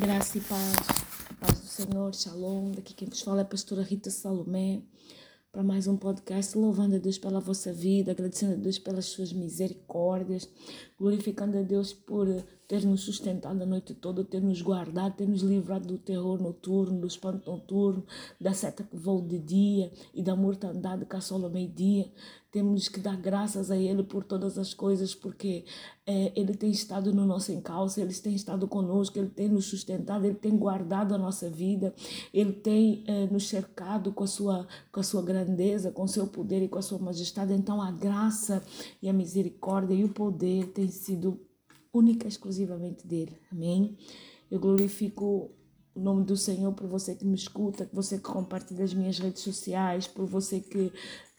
Graça e paz, paz do Senhor, Shalom. Daqui quem vos fala é a pastora Rita Salomé, para mais um podcast, louvando a Deus pela vossa vida, agradecendo a Deus pelas suas misericórdias, glorificando a Deus por ter nos sustentado a noite toda, ter nos guardado, ter nos livrado do terror noturno, do espanto noturno, da seta que voa de dia e da mortandade que assola meio-dia. Temos que dar graças a Ele por todas as coisas, porque é, Ele tem estado no nosso encalço, Ele tem estado conosco, Ele tem nos sustentado, Ele tem guardado a nossa vida, Ele tem é, nos cercado com a, sua, com a sua grandeza, com o seu poder e com a sua majestade. Então, a graça e a misericórdia e o poder têm sido única e exclusivamente dele. Amém? Eu glorifico o nome do Senhor por você que me escuta, por você que compartilha as minhas redes sociais, por você que,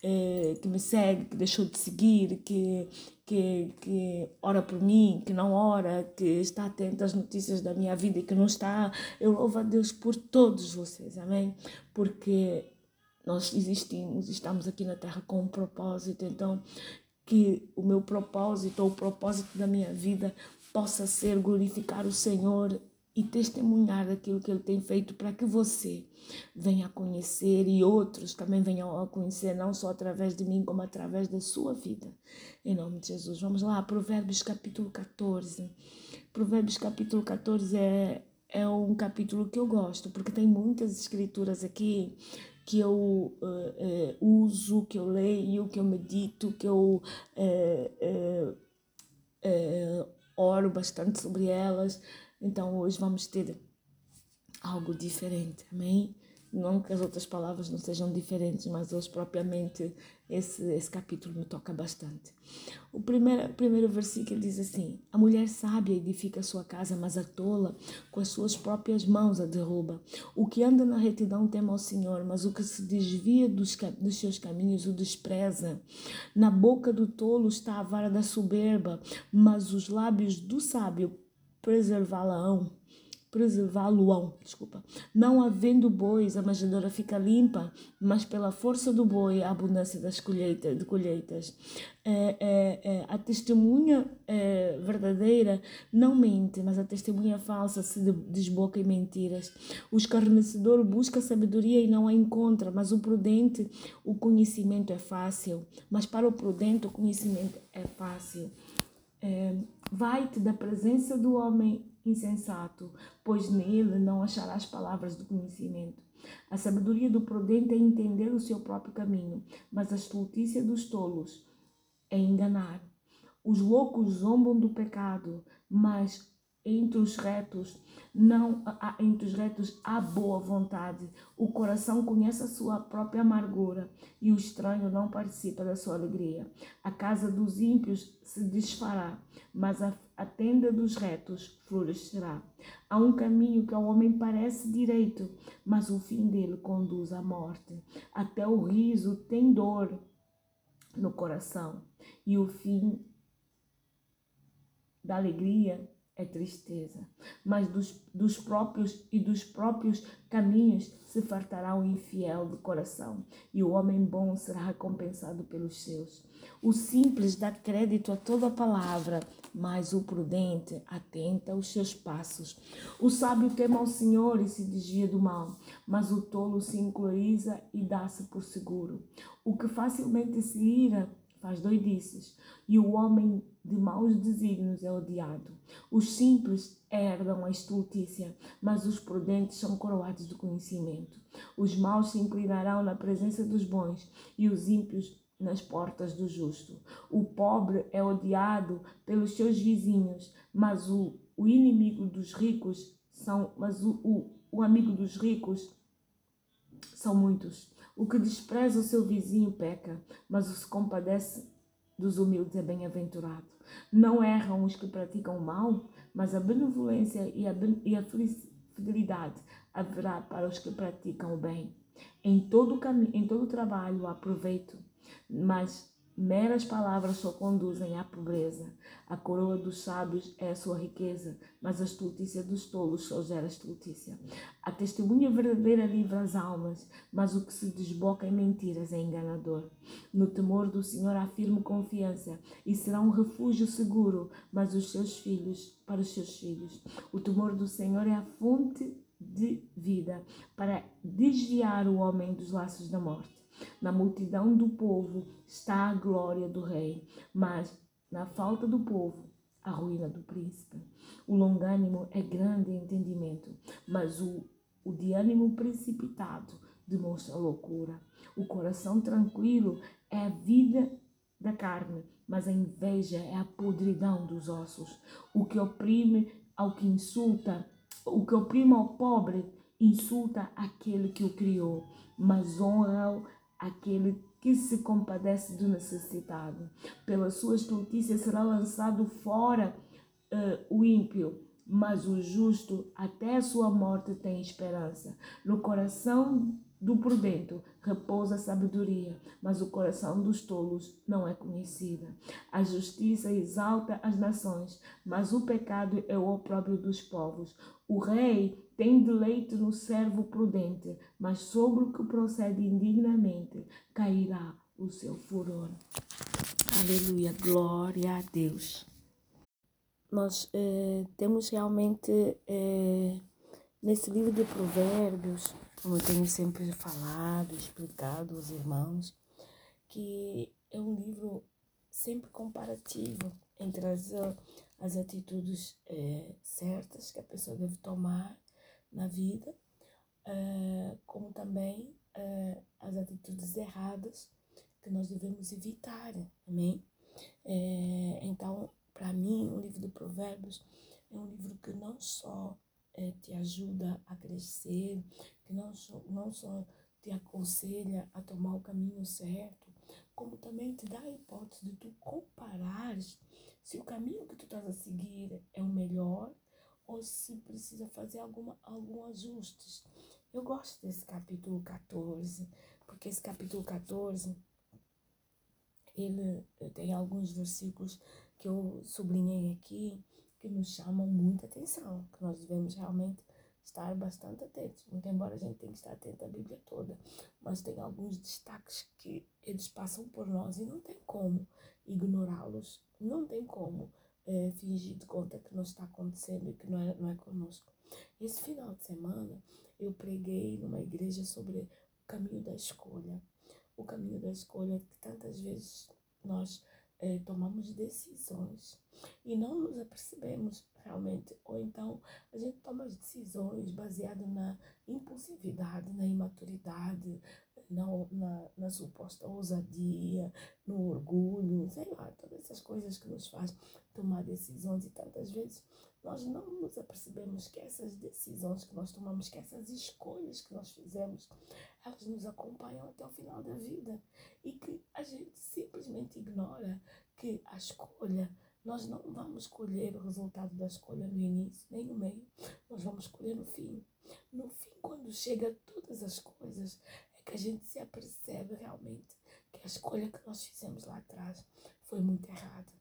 eh, que me segue, que deixou de seguir, que, que, que ora por mim, que não ora, que está atento às notícias da minha vida e que não está. Eu louvo a Deus por todos vocês, amém? Porque nós existimos, estamos aqui na Terra com um propósito, então que o meu propósito ou o propósito da minha vida possa ser glorificar o Senhor e testemunhar aquilo que Ele tem feito para que você venha a conhecer e outros também venham a conhecer, não só através de mim, como através da sua vida. Em nome de Jesus. Vamos lá, Provérbios capítulo 14. Provérbios capítulo 14 é, é um capítulo que eu gosto, porque tem muitas escrituras aqui que eu uh, uh, uso, que eu leio, que eu medito, que eu uh, oro bastante sobre elas. Então hoje vamos ter algo diferente, amém? Não que as outras palavras não sejam diferentes, mas hoje propriamente esse, esse capítulo me toca bastante. O primeiro, primeiro versículo diz assim: A mulher sábia edifica a sua casa, mas a tola com as suas próprias mãos a derruba. O que anda na retidão teme ao Senhor, mas o que se desvia dos, dos seus caminhos o despreza. Na boca do tolo está a vara da soberba, mas os lábios do sábio preservá-la-ão preservá-lo-ão, desculpa. Não havendo bois, a manjedoura fica limpa, mas pela força do boi, a abundância das colheitas, de colheitas. É, é, é, a testemunha é, verdadeira não mente, mas a testemunha falsa se desboca em mentiras. O escarnecedor busca sabedoria e não a encontra, mas o prudente, o conhecimento é fácil. Mas para o prudente, o conhecimento é fácil. É, Vai-te da presença do homem insensato, pois nele não acharás palavras do conhecimento. A sabedoria do prudente é entender o seu próprio caminho, mas a estultícia dos tolos é enganar. Os loucos zombam do pecado, mas entre os retos não entre os retos há boa vontade. O coração conhece a sua própria amargura e o estranho não participa da sua alegria. A casa dos ímpios se desfará, mas a, a tenda dos retos florescerá. Há um caminho que ao homem parece direito, mas o fim dele conduz à morte. Até o riso tem dor no coração e o fim da alegria é tristeza, mas dos, dos próprios e dos próprios caminhos se fartará o infiel do coração, e o homem bom será recompensado pelos seus. O simples dá crédito a toda palavra, mas o prudente atenta aos seus passos. O sábio teme ao Senhor e se desvia do mal, mas o tolo se encoloriza e dá-se por seguro. O que facilmente se ira faz doidices, e o homem de maus desígnios é odiado. Os simples herdam a estultícia, mas os prudentes são coroados do conhecimento. Os maus se inclinarão na presença dos bons, e os ímpios nas portas do justo. O pobre é odiado pelos seus vizinhos, mas o, o inimigo dos ricos são, mas o, o, o amigo dos ricos são muitos. O que despreza o seu vizinho peca, mas o se compadece dos humildes é bem-aventurado. Não erram os que praticam o mal, mas a benevolência e a, e a fidelidade haverá para os que praticam o bem. Em todo, caminho, em todo trabalho há proveito, mas Meras palavras só conduzem à pobreza. A coroa dos sábios é a sua riqueza, mas a estultícia dos tolos só gera estultícia. A testemunha verdadeira livra as almas, mas o que se desboca em mentiras é enganador. No temor do Senhor há firme confiança e será um refúgio seguro, mas os seus filhos, para os seus filhos. O temor do Senhor é a fonte de vida para desviar o homem dos laços da morte. Na multidão do povo está a glória do rei, mas na falta do povo, a ruína do príncipe. O longânimo é grande entendimento, mas o, o de ânimo precipitado demonstra loucura. O coração tranquilo é a vida da carne, mas a inveja é a podridão dos ossos. O que oprime ao que insulta, o que oprime ao pobre, insulta aquele que o criou, mas honra aquele que se compadece do necessitado. Pela sua estultícia será lançado fora uh, o ímpio, mas o justo até a sua morte tem esperança. No coração do prudente repousa a sabedoria, mas o coração dos tolos não é conhecida. A justiça exalta as nações, mas o pecado é o opróbrio dos povos. O rei tem deleito no servo prudente, mas sobre o que procede indignamente cairá o seu furor. Aleluia, glória a Deus. Nós eh, temos realmente eh, nesse livro de Provérbios, como eu tenho sempre falado, explicado aos irmãos, que é um livro sempre comparativo entre as, as atitudes eh, certas que a pessoa deve tomar na vida, uh, como também uh, as atitudes erradas que nós devemos evitar, amém? É, então, para mim, o livro de Provérbios é um livro que não só é, te ajuda a crescer, que não só, não só te aconselha a tomar o caminho certo, como também te dá a hipótese de tu comparares se o caminho que tu estás a seguir é o melhor ou se precisa fazer alguma, algum ajustes. Eu gosto desse capítulo 14, porque esse capítulo 14 ele tem alguns versículos que eu sublinhei aqui que nos chamam muita atenção, que nós devemos realmente estar bastante atentos. Muito embora a gente tenha que estar atento à Bíblia toda, mas tem alguns destaques que eles passam por nós e não tem como ignorá-los, não tem como é, fingir de conta que não está acontecendo e que não é, não é conosco. Esse final de semana eu preguei numa igreja sobre o caminho da escolha. O caminho da escolha que tantas vezes nós é, tomamos decisões e não nos apercebemos realmente, ou então a gente toma as decisões baseadas na impulsividade, na imaturidade, na, na, na, suposta ousadia, no orgulho, sei lá, todas essas coisas que nos faz tomar decisões. E tantas vezes nós não nos apercebemos que essas decisões que nós tomamos, que essas escolhas que nós fizemos, elas nos acompanham até o final da vida. E que a gente simplesmente ignora que a escolha nós não vamos colher o resultado da escolha no início, nem no meio. Nós vamos colher no fim. No fim, quando chega todas as coisas, é que a gente se apercebe realmente que a escolha que nós fizemos lá atrás foi muito errada.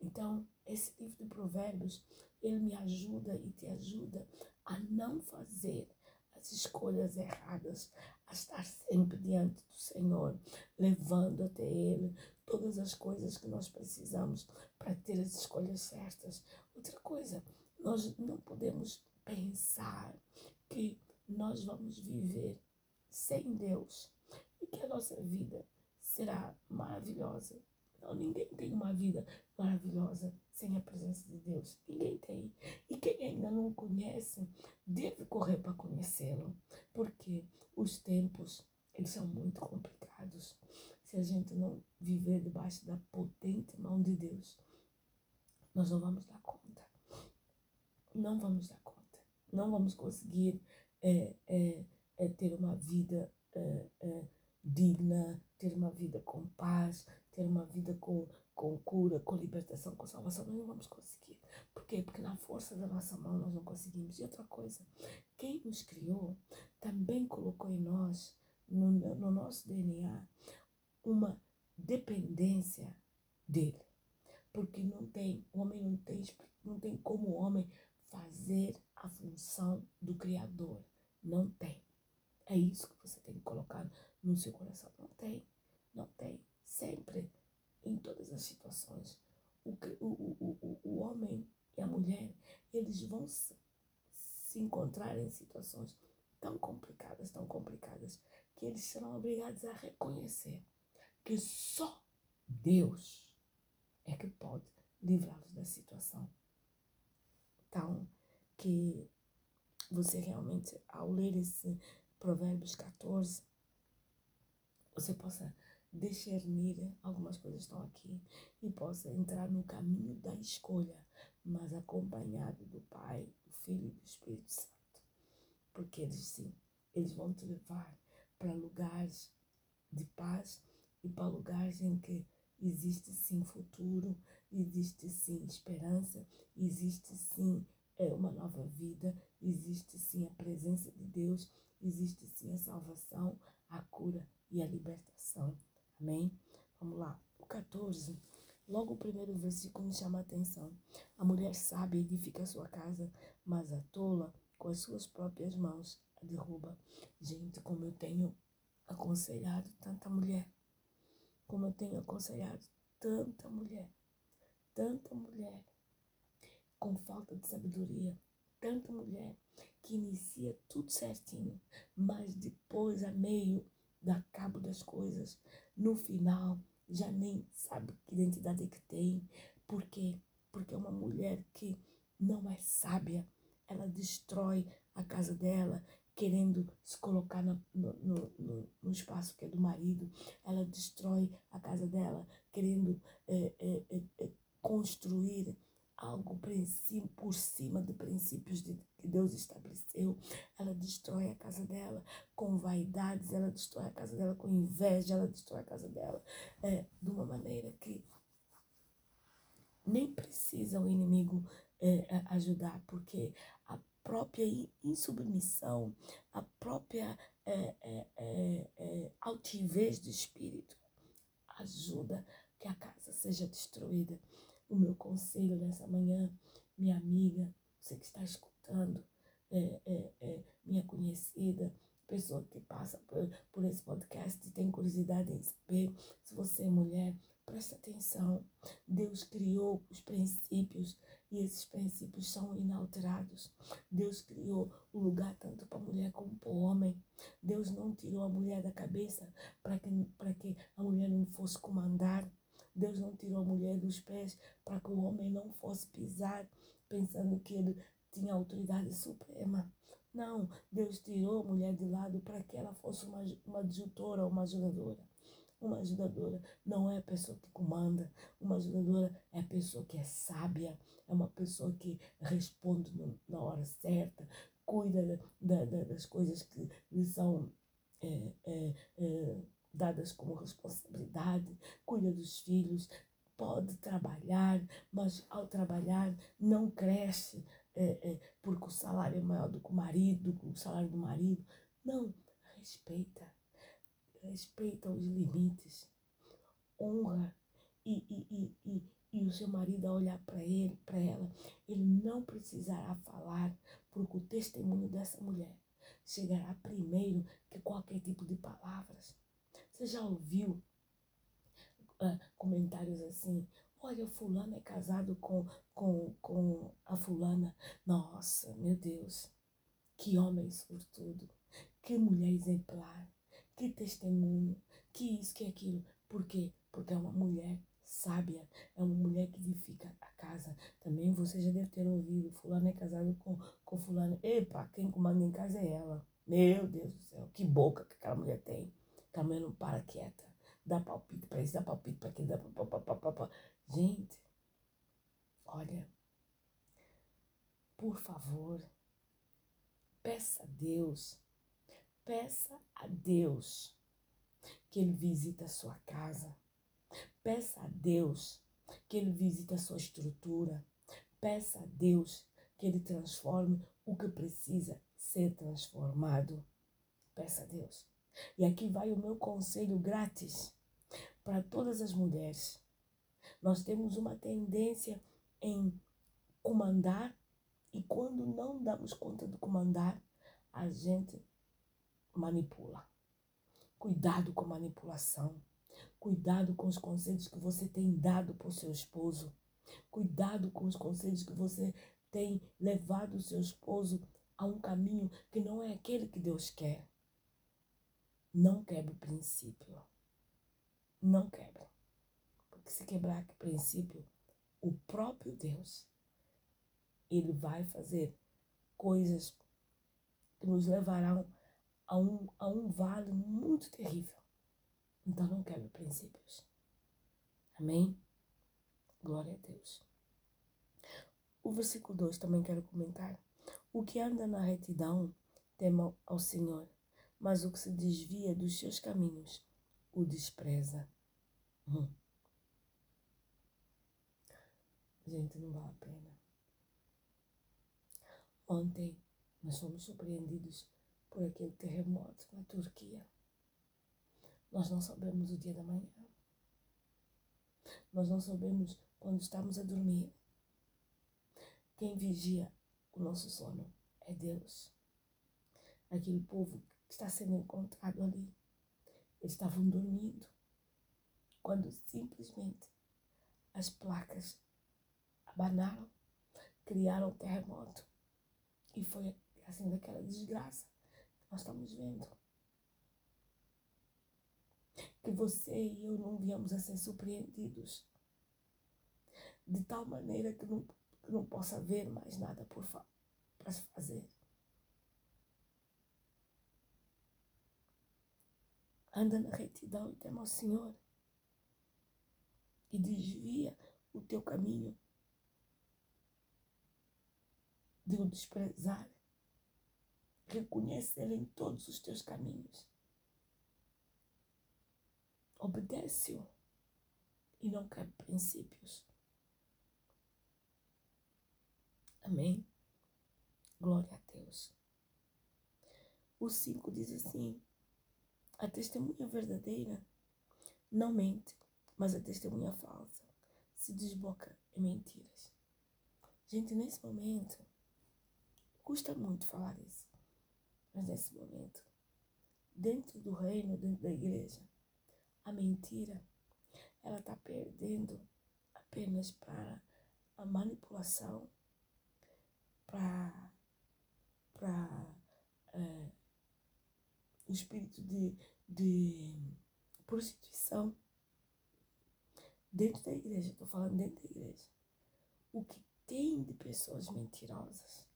Então, esse livro de Provérbios, ele me ajuda e te ajuda a não fazer as escolhas erradas, a estar sempre diante do Senhor, levando até Ele todas as coisas que nós precisamos para ter as escolhas certas. Outra coisa, nós não podemos pensar que nós vamos viver sem Deus e que a nossa vida será maravilhosa. Não, ninguém tem uma vida maravilhosa sem a presença de Deus. Ninguém tem. E quem ainda não o conhece, deve correr para conhecê-lo. Porque os tempos, eles são muito complicados. Se a gente não viver debaixo da potente mão de Deus, nós não vamos dar conta. Não vamos dar conta. Não vamos conseguir é, é, é ter uma vida é, é, digna, ter uma vida com paz, ter uma vida com, com cura, com libertação, com salvação. Nós não vamos conseguir. Por quê? Porque na força da nossa mão nós não conseguimos. E outra coisa, quem nos criou também colocou em nós, no, no nosso DNA, uma dependência dele. Porque não tem, o homem não tem, não tem como o homem fazer a função do Criador. Não tem. É isso que você tem que colocar no seu coração. Não tem. Não tem. Sempre, em todas as situações, o, o, o, o, homem e a mulher, eles vão se, se encontrar em situações tão complicadas, tão complicadas, que eles serão obrigados a reconhecer que só Deus é que pode livrá-los da situação. Então, que você realmente, ao ler esse Provérbios 14, você possa discernir algumas coisas estão aqui e possa entrar no caminho da escolha, mas acompanhado do Pai, do Filho e do Espírito Santo. Porque eles sim, eles vão te levar para lugares de paz e para lugares em que existe sim futuro, existe sim esperança, existe sim é, uma nova vida, existe sim a presença de Deus, existe sim a salvação, a cura e a libertação. Amém? Vamos lá. O 14. Logo o primeiro versículo me chama a atenção. A mulher sábia edifica a sua casa, mas a tola, com as suas próprias mãos, a derruba. Gente, como eu tenho aconselhado tanta mulher, eu tenho aconselhado tanta mulher, tanta mulher com falta de sabedoria, tanta mulher que inicia tudo certinho, mas depois, a meio, dá cabo das coisas, no final já nem sabe que identidade é que tem. Por quê? Porque é uma mulher que não é sábia. Ela destrói a casa dela, querendo se colocar no, no, no, no, espaço que é do marido. Ela destrói a casa dela, querendo é, é, é, construir algo por cima de princípios de, que Deus estabeleceu. Ela destrói a casa dela com vaidades, ela destrói a casa dela com inveja, ela destrói a casa dela é, de uma maneira que nem precisa o inimigo é, ajudar, porque a própria insubmissão, a própria é, é, é, é altivez do espírito ajuda que a casa seja destruída. O meu conselho nessa manhã, minha amiga, você que está escutando, é, é, minha conhecida, pessoa que passa por, por esse podcast e tem curiosidade em saber, se você é mulher, preste atenção. Deus criou os princípios e esses princípios são inalterados. Deus criou o lugar tanto para a mulher como para o homem. Deus não tirou a mulher da cabeça para que, que a mulher não fosse comandar. Deus não tirou a mulher dos pés para que o homem não fosse pisar, pensando que ele tinha autoridade suprema. Não, Deus tirou a mulher de lado para que ela fosse uma, uma adjutora, uma ajudadora. Uma ajudadora não é a pessoa que comanda, uma ajudadora é a pessoa que é sábia, é uma pessoa que responde no, na hora certa, cuida da, da, das coisas que lhe são é, é, é, dadas como responsabilidade, cuida dos filhos, pode trabalhar, mas ao trabalhar não cresce é, é, porque o salário é maior do que o marido, o salário do marido. Não, respeita, respeita os limites, honra e, e, e, e, o seu marido a olhar para ele, para ela, ele não precisará falar, porque o testemunho dessa mulher chegará primeiro que qualquer tipo de palavras. Você já ouviu uh, comentários assim? Olha, fulano é casado com, com, com a fulana. Nossa, meu Deus, que homem sortudo, que mulher exemplar, que testemunho, que isso, que aquilo. Por quê? Porque é uma mulher sábia, é uma mulher que edifica a casa. Também você já deve ter ouvido, fulano é casado com, com fulano. Epa, quem comanda em casa é ela. Meu Deus do céu, que boca que aquela mulher tem. Também não para quieta. Dá palpite para isso, dá palpite para aquilo, dá pá, pá, pá, pá, Gente, olha, por favor, peça a Deus, peça a Deus que Ele visite a sua casa. Peça a Deus que Ele visite a sua estrutura. Peça a Deus que Ele transforme o que precisa ser transformado. Peça a Deus. E aqui vai o meu conselho grátis. para todas as mulheres. Nós temos uma tendência em comandar e quando não damos conta de comandar, a gente manipula. Cuidado com manipulação. Cuidado com os conselhos que você tem dado para o seu esposo. Cuidado com os conselhos que você tem levado o seu esposo a um caminho que não é aquele que Deus quer. Não quebre o princípio. Não quebre. Porque se quebrar o princípio, o próprio Deus, ele vai fazer coisas que nos levarão a um, a um vale muito terrível. Então não quebre princípios. Amém? Glória a Deus. O versículo 2 também quero comentar. O que anda na retidão tema ao Senhor, mas o que se desvia dos seus caminhos o despreza. Hum. Gente, não vale a pena. Ontem nós fomos surpreendidos por aquele terremoto na Turquia. Nós não sabemos o dia da manhã. Nós não sabemos quando estamos a dormir. Quem vigia o nosso sono é Deus. Aquele povo que está sendo encontrado ali. Eles estavam dormindo quando simplesmente as placas abanaram, criaram um terremoto. E foi assim daquela desgraça nós estamos vendo que você e eu não viemos a ser surpreendidos de tal maneira que não, que não possa haver mais nada por para se fazer. Anda na retidão e tema ao Senhor e desvia o teu caminho de o desprezar. Reconhece Ele em todos os teus caminhos obedece-o e não quer princípios. Amém? Glória a Deus. O 5 diz assim: a testemunha verdadeira não mente, mas a testemunha falsa se desboca em mentiras. Gente, nesse momento, custa muito falar isso, mas nesse momento, dentro do reino, dentro da igreja, a mentira, ela está perdendo apenas para a manipulação, para é, o espírito de, de prostituição dentro da igreja, estou falando dentro da igreja. O que tem de pessoas mentirosas,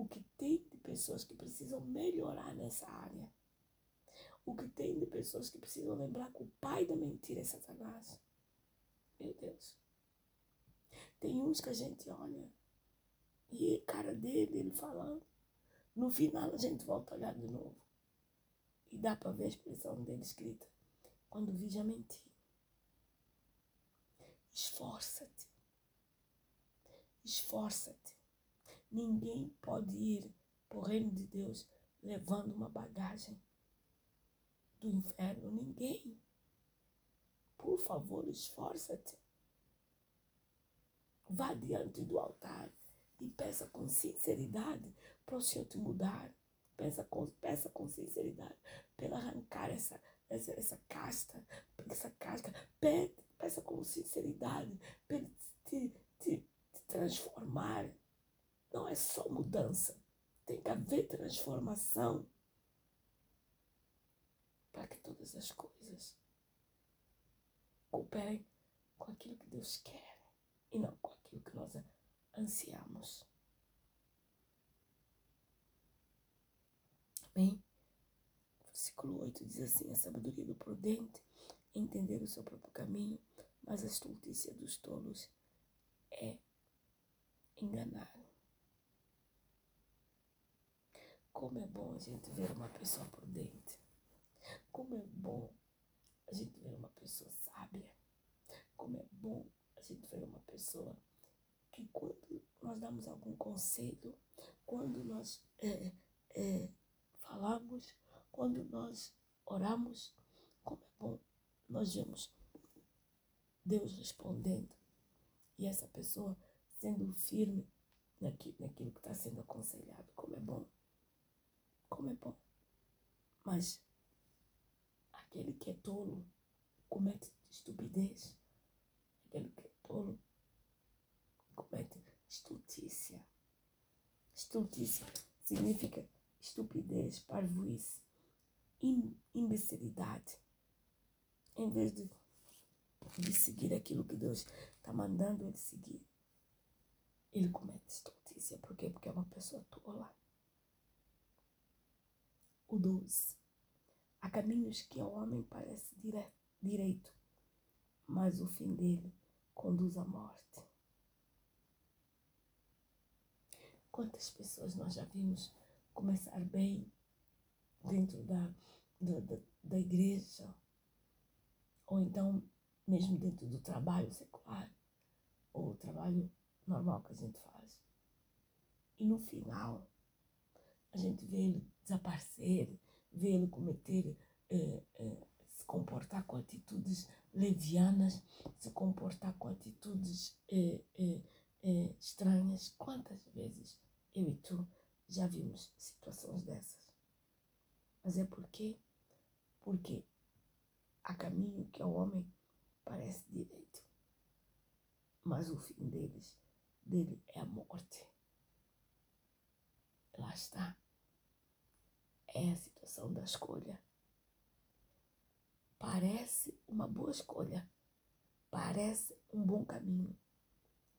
o que tem de pessoas que precisam melhorar nessa área o que tem de pessoas que precisam lembrar que o pai da mentira é Satanás. Meu Deus. Tem uns que a gente olha e a cara dele, ele falando. No final a gente volta a olhar de novo. E dá para ver a expressão dele escrita. Quando vi já menti. Esforça-te. Esforça-te. Ninguém pode ir para o reino de Deus levando uma bagagem do inferno ninguém. Por favor, esforça-te. Vá diante do altar e peça com sinceridade para o Senhor te mudar. Peça com, peça com sinceridade para arrancar essa, essa, essa casta, essa casca. Pede, peça com sinceridade para te, te, te transformar. Não é só mudança, tem que haver transformação para que todas as coisas cooperem com aquilo que Deus quer e não com aquilo que nós ansiamos. Amém? Versículo 8 diz assim: A sabedoria do prudente é entender o seu próprio caminho, mas a estultícia dos tolos é enganar. Como é bom a gente ver uma pessoa prudente. Como é bom a gente ver uma pessoa sábia. Como é bom a gente ver uma pessoa que quando nós damos algum conselho, quando nós é, é, falamos, quando nós oramos, como é bom nós vemos Deus respondendo e essa pessoa sendo firme naquilo, naquilo que está sendo aconselhado. Como é bom. Como é bom. Mas aquele que é tolo comete estupidez. Aquele que é tolo comete estultícia. Estultícia significa estupidez, parvoíce, imbecilidade. Em vez de, de seguir aquilo que Deus está mandando ele seguir, ele comete estultícia. Por quê? Porque é uma pessoa tola. O 12. Há caminhos que ao homem parece dire, direito, mas o fim dele conduz à morte. Quantas pessoas nós já vimos começar bem dentro da, da, da, da igreja, ou então mesmo dentro do trabalho secular, ou o trabalho normal que a gente faz. E no final, a gente vê ele desaparecer, vê ele cometer, eh, eh, se comportar com atitudes levianas, se comportar com atitudes eh, estranhas. Quantas vezes eu e tu já vimos situações dessas. Mas é porque, porque há caminho que ao homem parece direito, mas o fim deles, dele é a morte. Lá está. É a situação da escolha. Parece uma boa escolha. Parece um bom caminho.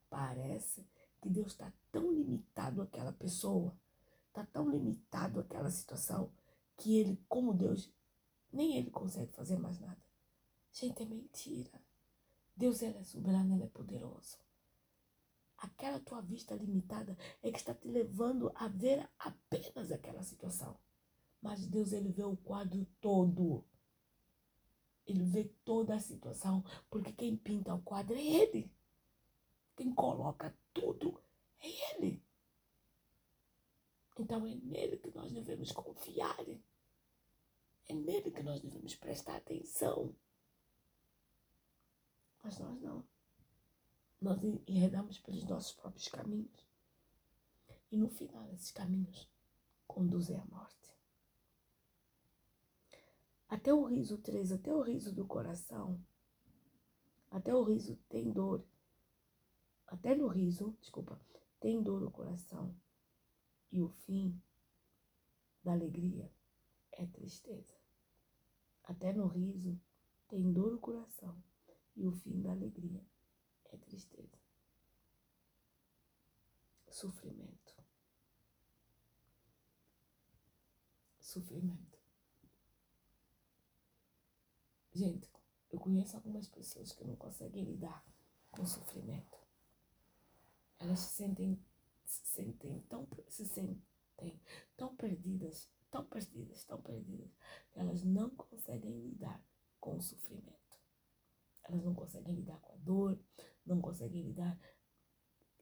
Parece que Deus está tão limitado àquela pessoa, está tão limitado àquela situação, que ele, como Deus, nem ele consegue fazer mais nada. Gente, é mentira. Deus ele é soberano, ele é poderoso. Aquela tua vista limitada é que está te levando a ver apenas aquela situação. Mas Deus ele vê o quadro todo. Ele vê toda a situação, porque quem pinta o quadro é ele. Quem coloca tudo é Ele. Então é nele que nós devemos confiar. É nele que nós devemos prestar atenção. Mas nós não. Nós enredamos pelos nossos próprios caminhos. E no final, esses caminhos conduzem à morte. Até o riso 3, até o riso do coração, até o riso tem dor. Até no riso, desculpa, tem dor no coração. E o fim da alegria é tristeza. Até no riso tem dor no coração. E o fim da alegria é tristeza. Sofrimento. Sofrimento. Gente, eu conheço algumas pessoas que não conseguem lidar com sofrimento elas se sentem, se sentem tão, se sentem tão perdidas, tão perdidas, tão perdidas, elas não conseguem lidar com o sofrimento. Elas não conseguem lidar com a dor, não conseguem lidar.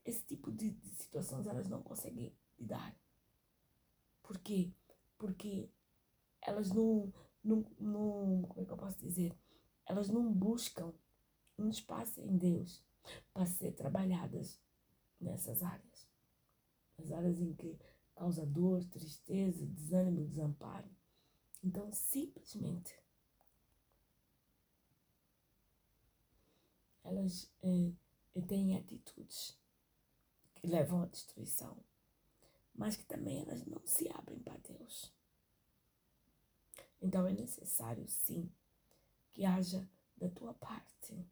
Esse tipo de, de situações elas não conseguem lidar. Por quê? Porque elas não, não, não. Como é que eu posso dizer? Elas não buscam um espaço em Deus para ser trabalhadas nessas áreas. As áreas em que causa dor, tristeza, desânimo, desamparo. Então, simplesmente, elas é, têm atitudes que levam à destruição, mas que também elas não se abrem para Deus. Então é necessário, sim, que haja da tua parte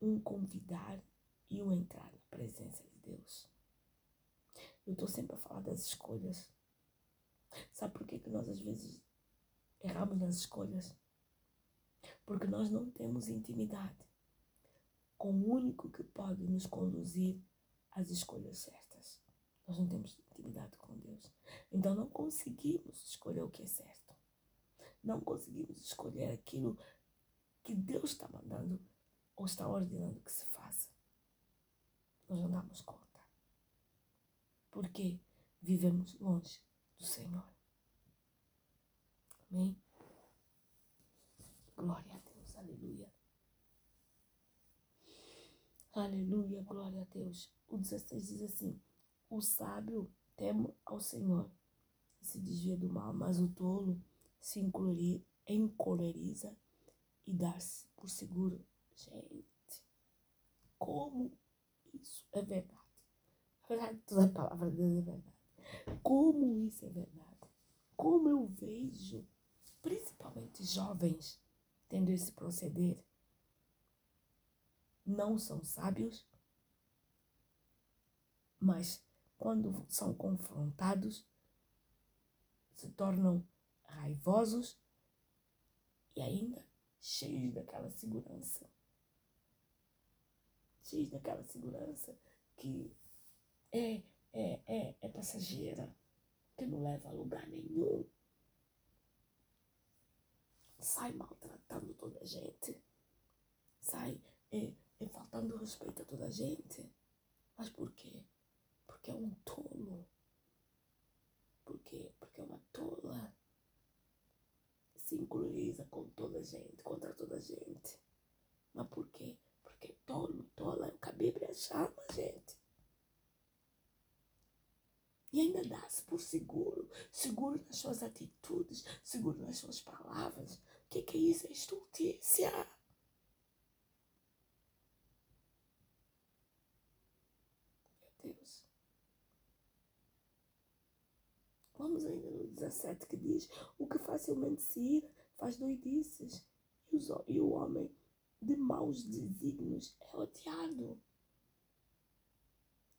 um convidar e o entrar na presença de Deus. Eu estou sempre a falar das escolhas. Sabe por que, que nós às vezes erramos nas escolhas? Porque nós não temos intimidade com o único que pode nos conduzir às escolhas certas. Nós não temos intimidade com Deus. Então não conseguimos escolher o que é certo. Não conseguimos escolher aquilo que Deus está mandando ou está ordenando que se faça nós não damos conta. Porque vivemos longe do Senhor. Amém? Glória a Deus, aleluia. Aleluia, glória a Deus. O 16 diz assim: O sábio teme ao Senhor e se desvia do mal, mas o tolo se encoleriza e dá-se por seguro. Gente, como isso é verdade? A verdade, toda a palavra de Deus é verdade. Como isso é verdade? Como eu vejo, principalmente jovens, tendo esse proceder, não são sábios, mas quando são confrontados, se tornam raivosos e ainda cheios daquela segurança. Cheios daquela segurança que é, é, é, é passageira, que não leva a lugar nenhum. Sai maltratando toda a gente. Sai é, é faltando respeito a toda a gente. Mas por quê? Porque é um tolo. Por quê? Porque é uma tola. Se incluiriza com toda a gente, contra toda a gente. Mas por quê? Porque tolo, tola é o que a gente. E ainda dá-se por seguro, seguro nas suas atitudes, seguro nas suas palavras. O que, que é isso? É estultícia. Deus. Vamos ainda no 17 que diz: O que facilmente se ira faz doidices, e, o homem de maus desígnios é odiado.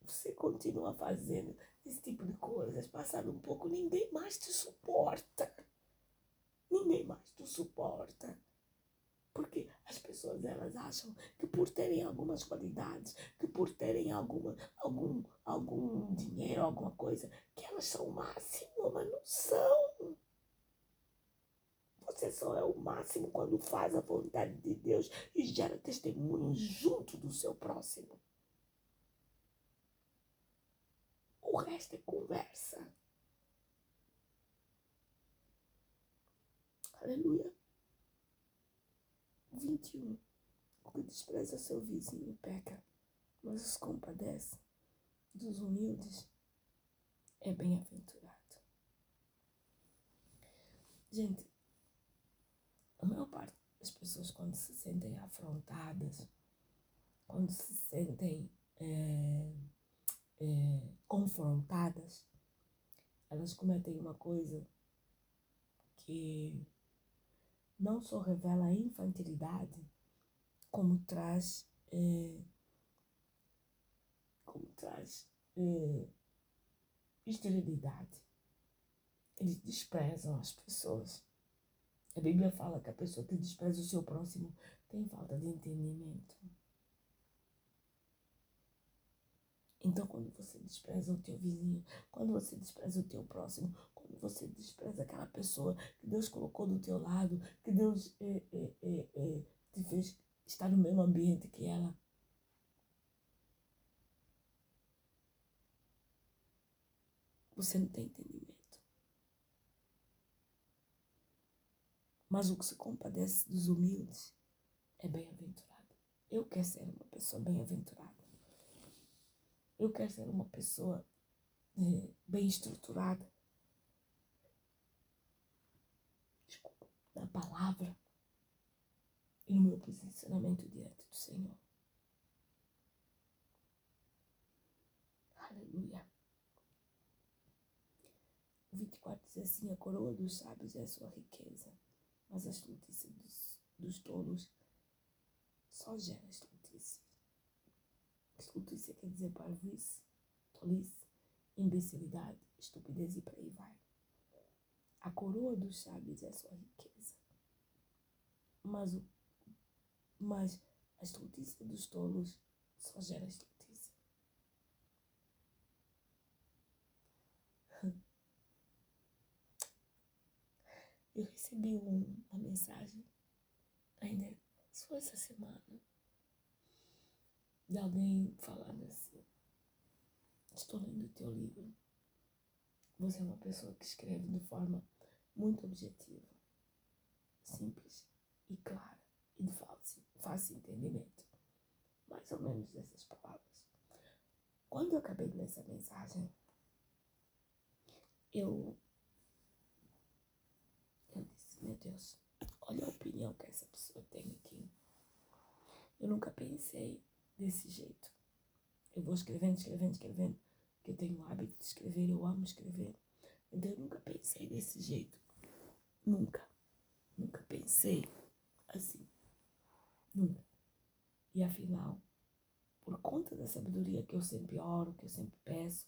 Você continua fazendo esse tipo de coisas, passado um pouco, ninguém mais te suporta. Ninguém mais te suporta. Porque as pessoas elas acham que por terem algumas qualidades, que por terem alguma, algum, algum dinheiro, alguma coisa, que elas são o máximo, mas não são. Você só é o máximo quando faz a vontade de Deus e gera testemunho junto do seu próximo. O resto é conversa. Aleluia. 21. O que despreza seu vizinho peca, mas os compadece dos humildes é bem-aventurado. Gente, a maior parte das pessoas, quando se sentem afrontadas, quando se sentem é, é, confrontadas, elas cometem uma coisa que não só revela a infantilidade, como traz, é, como traz é, esterilidade. Eles desprezam as pessoas. A Bíblia fala que a pessoa que despreza o seu próximo tem falta de entendimento. Então, quando você despreza o teu vizinho, quando você despreza o teu próximo, quando você despreza aquela pessoa que Deus colocou do teu lado, que Deus é, é, é, te fez estar no mesmo ambiente que ela, você não tem entendimento. Mas o que se compadece dos humildes é bem-aventurado. Eu quero ser uma pessoa bem-aventurada. Eu quero ser uma pessoa é, bem estruturada. Desculpa, na palavra e no meu posicionamento diante do Senhor. Aleluia. O 24 diz assim: A coroa dos sábios é a sua riqueza, mas a estultice dos, dos tolos só gera estultice. Estultícia quer dizer parvoíce, tolice, imbecilidade, estupidez e por aí vai. A coroa dos sábios é sua riqueza. Mas, o, mas a estultícia dos tolos só gera estultícia. Eu recebi um, uma mensagem ainda só essa semana de alguém falando assim: Estou lendo o teu livro. Você é uma pessoa que escreve de forma muito objetiva, simples e clara e de fácil, fácil entendimento. Mais ou menos dessas palavras. Quando eu acabei de ler essa mensagem, eu, eu disse, meu Deus, olha a opinião que essa pessoa tem aqui. Eu nunca pensei desse jeito. Eu vou escrevendo, escrevendo, escrevendo, porque eu tenho o hábito de escrever, eu amo escrever. Então eu nunca pensei desse jeito. Nunca. Nunca pensei assim. Nunca. E afinal, por conta da sabedoria que eu sempre oro, que eu sempre peço,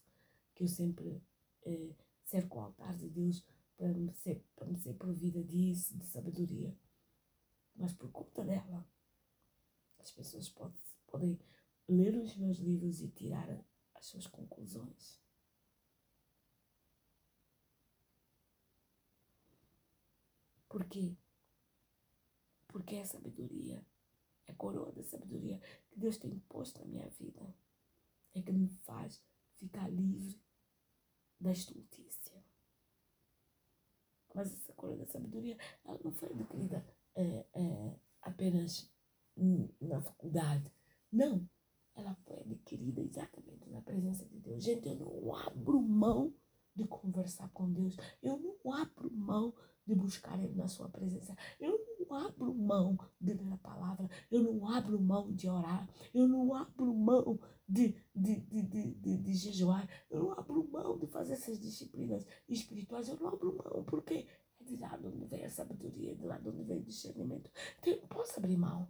que eu sempre eh, cerco o altar de Deus para me ser, para me ser provida disso, de sabedoria. Mas por conta dela, as pessoas podem, podem ler os meus livros e tirar as suas conclusões. Por quê? Porque é sabedoria, é coroa da sabedoria que Deus tem posto na minha vida. É que me faz ficar livre da estultícia. Mas essa coroa da sabedoria, ela não foi adquirida é, é, apenas na faculdade. Não, ela foi adquirida exatamente na presença de Deus. Gente, eu não abro mão de conversar com Deus. Eu não abro mão de buscar Ele na Sua presença. Eu não abro mão de ler a palavra. Eu não abro mão de orar. Eu não abro mão de, de, de, de, de, de jejuar. Eu não abro mão de fazer essas disciplinas espirituais. Eu não abro mão porque é de lá de onde vem a sabedoria, de lá de onde vem o discernimento. Então eu não posso abrir mão.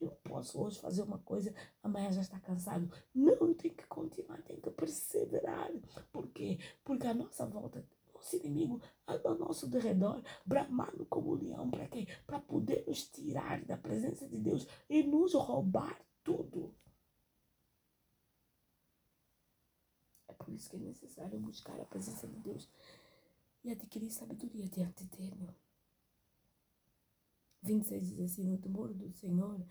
Eu não posso hoje fazer uma coisa, amanhã já está cansado. Não, tenho que continuar, tenho que perseverar. Por quê? Porque a nossa volta nosso inimigo anda ao nosso derredor, bramando como leão, para quê? Para poder nos tirar da presença de Deus e nos roubar tudo. É por isso que é necessário buscar a presença de Deus e adquirir sabedoria diante dele. 26 diz assim: No temor do Senhor,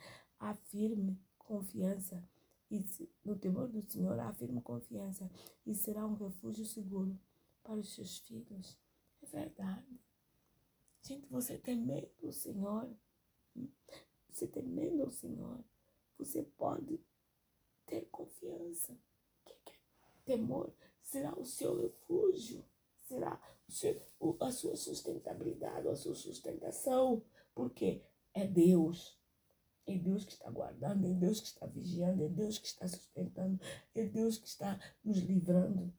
afirme confiança. E no temor do Senhor, afirme confiança e será um refúgio seguro para os seus filhos. É verdade. Gente, você temendo o Senhor, você temendo o Senhor, você pode ter confiança. Que temor será o seu refúgio, será seu, a sua sustentabilidade, a sua sustentação, porque é Deus. É Deus que está guardando, é Deus que está vigiando, é Deus que está sustentando, é Deus que está nos livrando.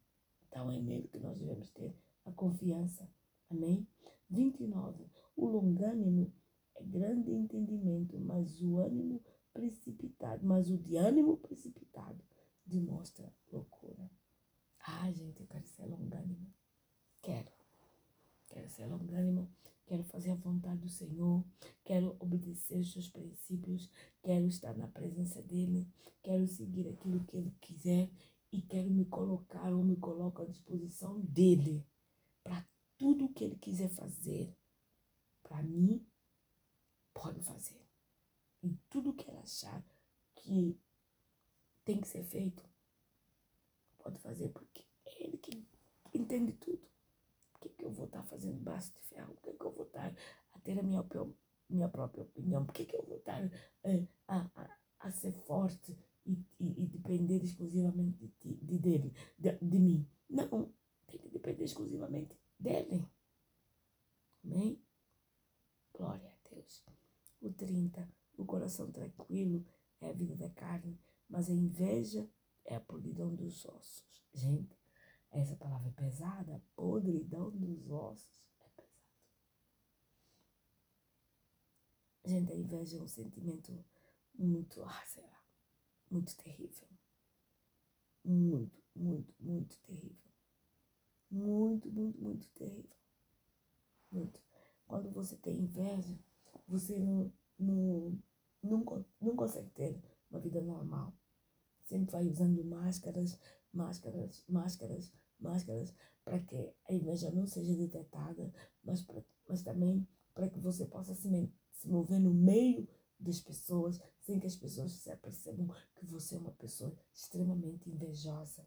Então é nele que nós devemos ter a confiança. Amém? 29. O longânimo é grande entendimento, mas o ânimo precipitado, mas o de ânimo precipitado demonstra loucura. Ah, gente, eu quero ser longânimo. Quero. Quero ser longânimo. Quero fazer a vontade do Senhor. Quero obedecer os seus princípios. Quero estar na presença dEle. Quero seguir aquilo que Ele quiser e quero me colocar ou me coloco à disposição dele para tudo que ele quiser fazer. Para mim, pode fazer. E tudo que ele achar que tem que ser feito, pode fazer, porque é ele que entende tudo. Que, que eu vou estar fazendo braço de ferro? Por que, que eu vou estar a ter a minha, minha própria opinião? Por que, que eu vou estar é, a, a, a ser forte e, e, e depender exclusivamente de, de dele, de, de mim. Não, tem que depender exclusivamente dele. Amém? Glória a Deus. O 30, o coração tranquilo é a vida da carne, mas a inveja é a podridão dos ossos. Gente, essa palavra é pesada, podridão dos ossos é pesado. Gente, a inveja é um sentimento muito, ah, sei lá, muito terrível. Muito, muito, muito terrível. Muito, muito, muito terrível. Muito. Quando você tem inveja, você não, não, não, não consegue ter uma vida normal. Sempre vai usando máscaras, máscaras, máscaras, máscaras, para que a inveja não seja detectada, mas, pra, mas também para que você possa se, se mover no meio das pessoas, sem que as pessoas se percebam que você é uma pessoa extremamente invejosa.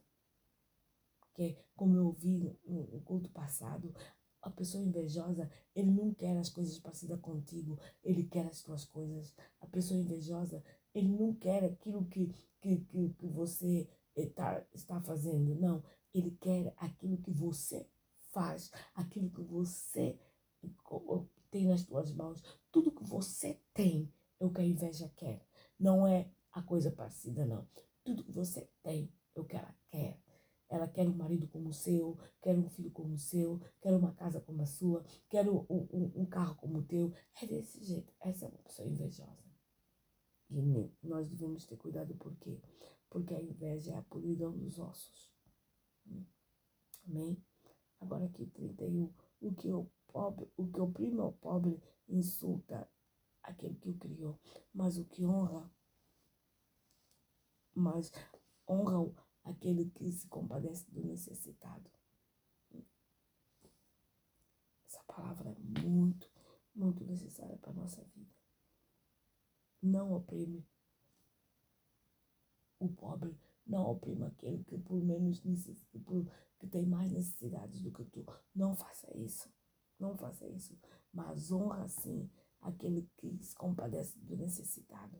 Que, como eu ouvi no, no culto passado, a pessoa invejosa, ele não quer as coisas parecidas contigo, ele quer as tuas coisas. A pessoa invejosa, ele não quer aquilo que, que, que, que você está, está fazendo, não. Ele quer aquilo que você faz, aquilo que você tem nas tuas mãos. Tudo que você tem é o que a inveja quer. Não é a coisa parecida, não. Tudo que você tem é o que ela quer. Ela quer um marido como o seu, quer um filho como o seu, quer uma casa como a sua, quer um, um, um carro como o teu. É desse jeito. Essa é uma pessoa invejosa. E nós devemos ter cuidado por quê? Porque a inveja é a podridão dos ossos. Amém? Agora aqui 31. O que o pobre, o que oprime o pobre insulta aquele que o criou, mas o que honra, mas honra aquele que se compadece do necessitado. Essa palavra é muito, muito necessária para a nossa vida. Não oprime o pobre, não oprime aquele que por menos necessita, que tem mais necessidades do que tu. Não faça isso. Não faça isso. Mas honra sim aquele que se compadece do necessitado,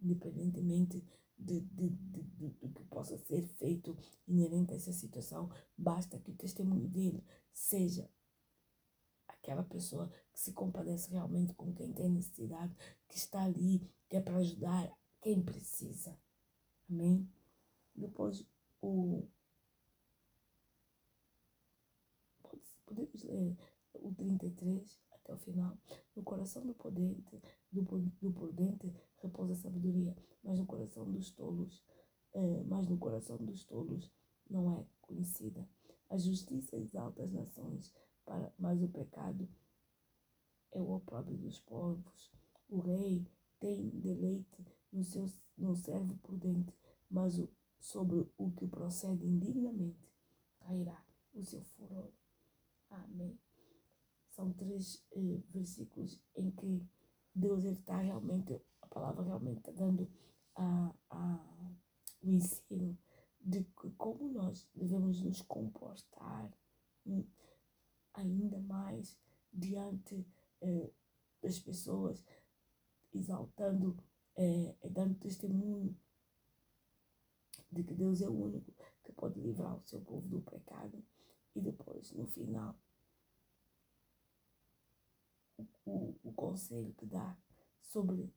independentemente de, de, de, de, do que possa ser feito inerente a essa situação, basta que o testemunho dele seja aquela pessoa que se compadece realmente com quem tem necessidade, que está ali, que é para ajudar quem precisa. Amém? Depois, o. Podemos ler o 33 até o final. No coração do prudente, do, do prudente repousa a sabedoria, mas no coração dos tolos, é, mas no coração dos tolos não é conhecida. A justiça exalta as nações, para, mas o pecado é o opróbrio dos povos. O rei tem deleite no seu no servo prudente, mas o, sobre o que procede indignamente cairá o seu furor. Amém. São três eh, versículos em que Deus está realmente, a palavra realmente está dando a, a, o ensino de como nós devemos nos comportar hum, ainda mais diante eh, das pessoas, exaltando, eh, dando testemunho de que Deus é o único que pode livrar o seu povo do pecado. E depois, no final, o, o conselho que dá sobre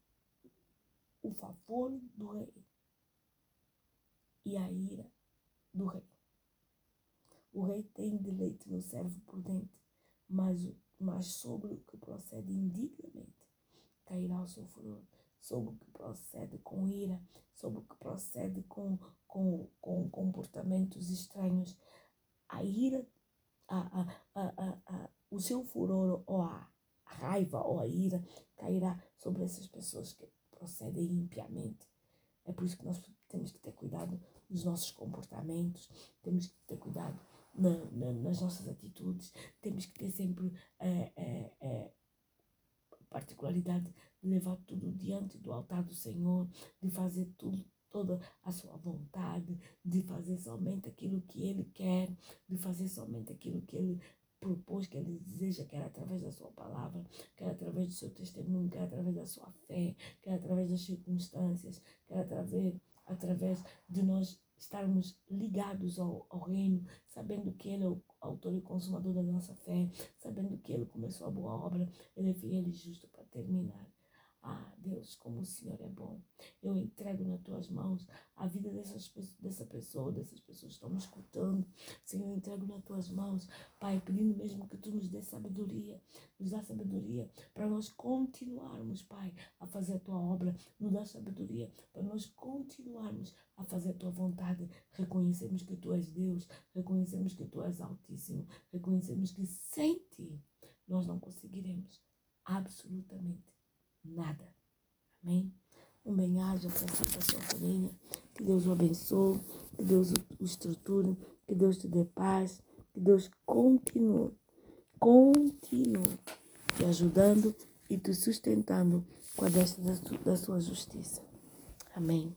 o favor do rei e a ira do rei. O rei tem deleite no servo prudente, mas, mas sobre o que procede indignamente cairá o seu furor, sobre o que procede com ira, sobre o que procede com, com, com comportamentos estranhos. A ira, a, a, a, a, o seu furor ou a raiva ou a ira cairá sobre essas pessoas que procedem impiamente. É por isso que nós temos que ter cuidado nos nossos comportamentos, temos que ter cuidado na, na, nas nossas atitudes, temos que ter sempre é, é, é, a particularidade de levar tudo diante do altar do Senhor, de fazer tudo toda a sua vontade, de fazer somente aquilo que Ele quer, de fazer somente aquilo que Ele propôs, que Ele deseja, quer através da Sua palavra, quer através do seu testemunho, quer através da sua fé, quer através das circunstâncias, quer através, através de nós estarmos ligados ao, ao reino, sabendo que Ele é o autor e consumador da nossa fé, sabendo que Ele começou a boa obra, Ele é fiel e justo para terminar. Ah, Deus, como o Senhor é bom. Eu entrego nas tuas mãos a vida dessas, dessa pessoa, dessas pessoas que estão me escutando. Senhor, eu entrego nas tuas mãos, Pai, pedindo mesmo que tu nos dê sabedoria, nos dá sabedoria para nós continuarmos, Pai, a fazer a tua obra. Nos dá sabedoria para nós continuarmos a fazer a tua vontade. Reconhecemos que tu és Deus, reconhecemos que tu és Altíssimo, reconhecemos que sem ti nós não conseguiremos absolutamente nada. Amém? Um bem-aja para sua família. Que Deus o abençoe, que Deus o estruture, que Deus te dê paz, que Deus continue, continue te ajudando e te sustentando com a destra da sua justiça. Amém.